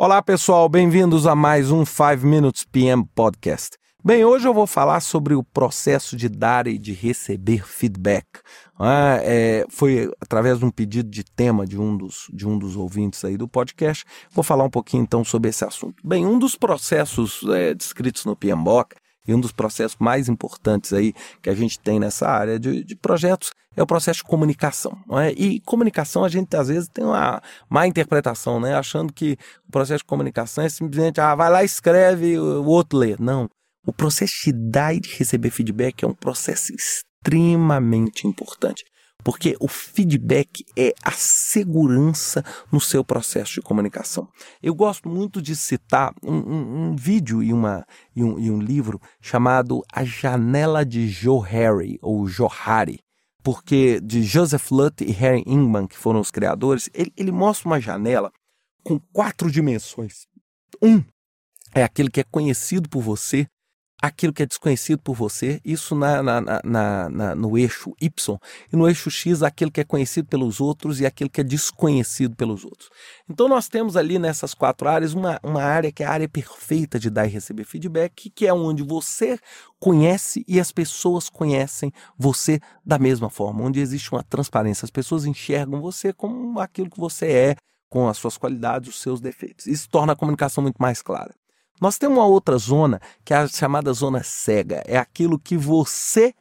Olá, pessoal, bem-vindos a mais um 5 Minutes PM Podcast. Bem, hoje eu vou falar sobre o processo de dar e de receber feedback. Ah, é, foi através de um pedido de tema de um, dos, de um dos ouvintes aí do podcast. Vou falar um pouquinho então sobre esse assunto. Bem, um dos processos é, descritos no PMBOK e um dos processos mais importantes aí que a gente tem nessa área de, de projetos é o processo de comunicação. É? E comunicação a gente às vezes tem uma má interpretação, né? achando que o processo de comunicação é simplesmente, ah, vai lá, escreve, o outro lê. Não. O processo de dar e de receber feedback é um processo extremamente importante. Porque o feedback é a segurança no seu processo de comunicação. Eu gosto muito de citar um, um, um vídeo e, uma, e, um, e um livro chamado A Janela de Johari, ou Johari porque de Joseph Lutt e Harry Ingman, que foram os criadores, ele, ele, mostra uma janela com quatro dimensões. Um é aquele que é conhecido por você, aquilo que é desconhecido por você, isso na, na, na, na, no eixo Y, e no eixo X, aquilo que é conhecido pelos outros e aquilo que é desconhecido pelos outros. Então, nós temos ali nessas quatro áreas uma, uma área que é a área perfeita de dar e receber feedback, que é onde você conhece e as pessoas conhecem você da mesma forma, onde existe uma transparência. As pessoas enxergam você como aquilo que você é, com as suas qualidades, os seus defeitos. Isso torna a comunicação muito mais clara. Nós temos uma outra zona, que é a chamada zona cega. É aquilo que você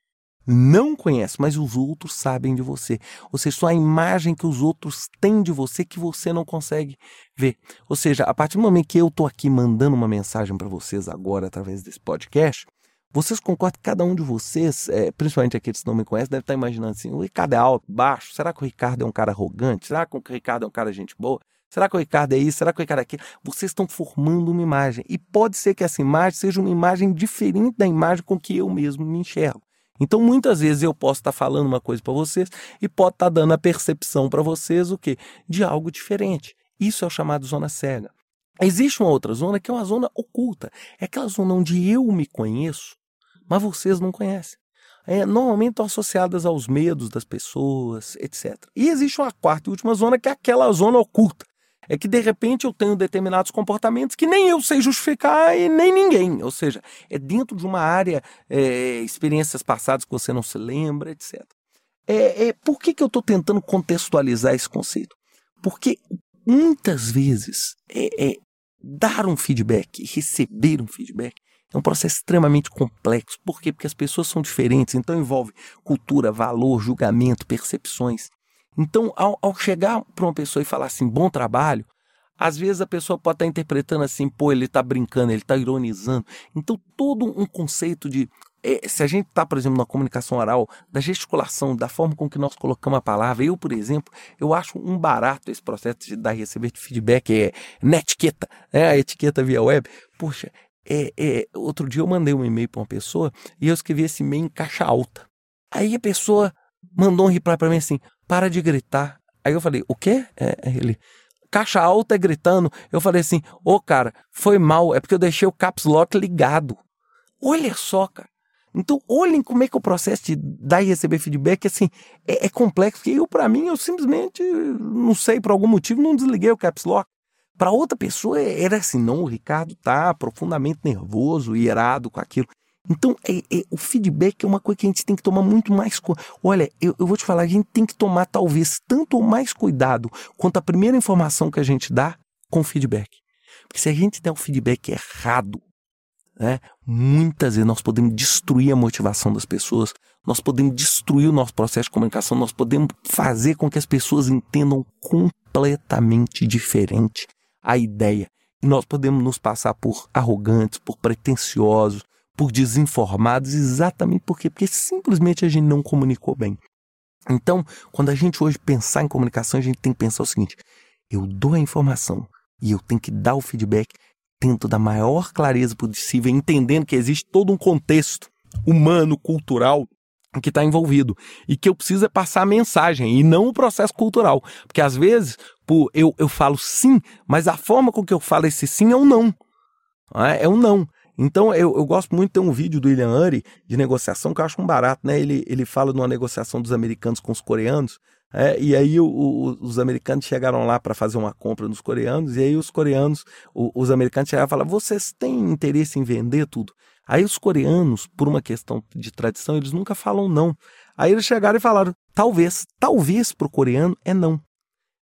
não conhece, mas os outros sabem de você. Ou seja, só a imagem que os outros têm de você que você não consegue ver. Ou seja, a partir do momento que eu estou aqui mandando uma mensagem para vocês agora através desse podcast, vocês concordam que cada um de vocês, é, principalmente aqueles que não me conhecem, deve estar imaginando assim: o Ricardo é alto, baixo? Será que o Ricardo é um cara arrogante? Será que o Ricardo é um cara gente boa? Será que o Ricardo é isso? Será que o Ricardo é aquilo? Vocês estão formando uma imagem. E pode ser que essa imagem seja uma imagem diferente da imagem com que eu mesmo me enxergo. Então, muitas vezes eu posso estar falando uma coisa para vocês e pode estar dando a percepção para vocês o quê? De algo diferente. Isso é o chamado zona cega. Existe uma outra zona que é uma zona oculta. É aquela zona onde eu me conheço, mas vocês não conhecem. É, normalmente estão associadas aos medos das pessoas, etc. E existe uma quarta e última zona que é aquela zona oculta, é que de repente eu tenho determinados comportamentos que nem eu sei justificar e nem ninguém. Ou seja, é dentro de uma área, é, experiências passadas que você não se lembra, etc. É, é por que, que eu estou tentando contextualizar esse conceito? Porque muitas vezes é, é, dar um feedback, receber um feedback, é um processo extremamente complexo. Por quê? Porque as pessoas são diferentes, então envolve cultura, valor, julgamento, percepções. Então, ao, ao chegar para uma pessoa e falar assim, bom trabalho, às vezes a pessoa pode estar tá interpretando assim, pô, ele está brincando, ele está ironizando. Então, todo um conceito de. Se a gente está, por exemplo, na comunicação oral, da gesticulação, da forma com que nós colocamos a palavra, eu, por exemplo, eu acho um barato esse processo de dar e receber de feedback, é na etiqueta, é a etiqueta via web. Poxa, é, é, outro dia eu mandei um e-mail para uma pessoa e eu escrevi esse e-mail em caixa alta. Aí a pessoa mandou um reply para mim assim: para de gritar. Aí eu falei: o quê? É, é, ele. Caixa alta é gritando. Eu falei assim: ô oh, cara, foi mal, é porque eu deixei o caps lock ligado. Olha só, cara. Então, olhem como é que o processo de dar e receber feedback assim, é, é complexo. Porque eu, para mim, eu simplesmente, não sei, por algum motivo, não desliguei o caps lock. Para outra pessoa era assim, não, o Ricardo tá profundamente nervoso e irado com aquilo. Então, é, é, o feedback é uma coisa que a gente tem que tomar muito mais. Olha, eu, eu, vou te falar, a gente tem que tomar talvez tanto ou mais cuidado quanto a primeira informação que a gente dá com feedback. Porque se a gente der um feedback errado, né, muitas vezes nós podemos destruir a motivação das pessoas, nós podemos destruir o nosso processo de comunicação, nós podemos fazer com que as pessoas entendam completamente diferente a ideia. E nós podemos nos passar por arrogantes, por pretensiosos, por desinformados, exatamente por quê? Porque simplesmente a gente não comunicou bem. Então, quando a gente hoje pensar em comunicação, a gente tem que pensar o seguinte: eu dou a informação e eu tenho que dar o feedback tento da maior clareza possível, entendendo que existe todo um contexto humano, cultural que está envolvido e que eu preciso é passar a mensagem e não o processo cultural, porque às vezes pô, eu, eu falo sim, mas a forma com que eu falo esse sim é um não, é? é um não. Então, eu, eu gosto muito de ter um vídeo do William Ury de negociação que eu acho um barato, né? Ele, ele fala de uma negociação dos americanos com os coreanos, É, e aí o, o, os americanos chegaram lá para fazer uma compra nos coreanos, e aí os coreanos, o, os americanos chegaram e falaram: vocês têm interesse em vender tudo? Aí os coreanos, por uma questão de tradição, eles nunca falam não. Aí eles chegaram e falaram: talvez, talvez para o coreano é não.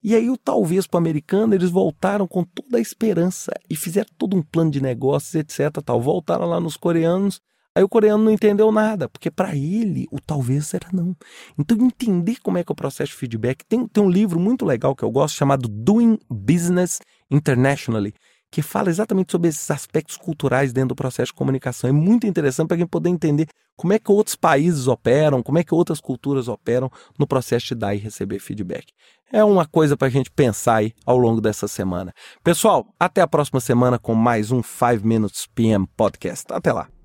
E aí, o talvez para o americano, eles voltaram com toda a esperança e fizeram todo um plano de negócios, etc. Tal. Voltaram lá nos coreanos, aí o coreano não entendeu nada, porque para ele o talvez era não. Então, entender como é que é o processo de feedback. Tem, tem um livro muito legal que eu gosto chamado Doing Business Internationally, que fala exatamente sobre esses aspectos culturais dentro do processo de comunicação. É muito interessante para gente poder entender como é que outros países operam, como é que outras culturas operam no processo de dar e receber feedback. É uma coisa para a gente pensar aí ao longo dessa semana. Pessoal, até a próxima semana com mais um 5 Minutes PM Podcast. Até lá.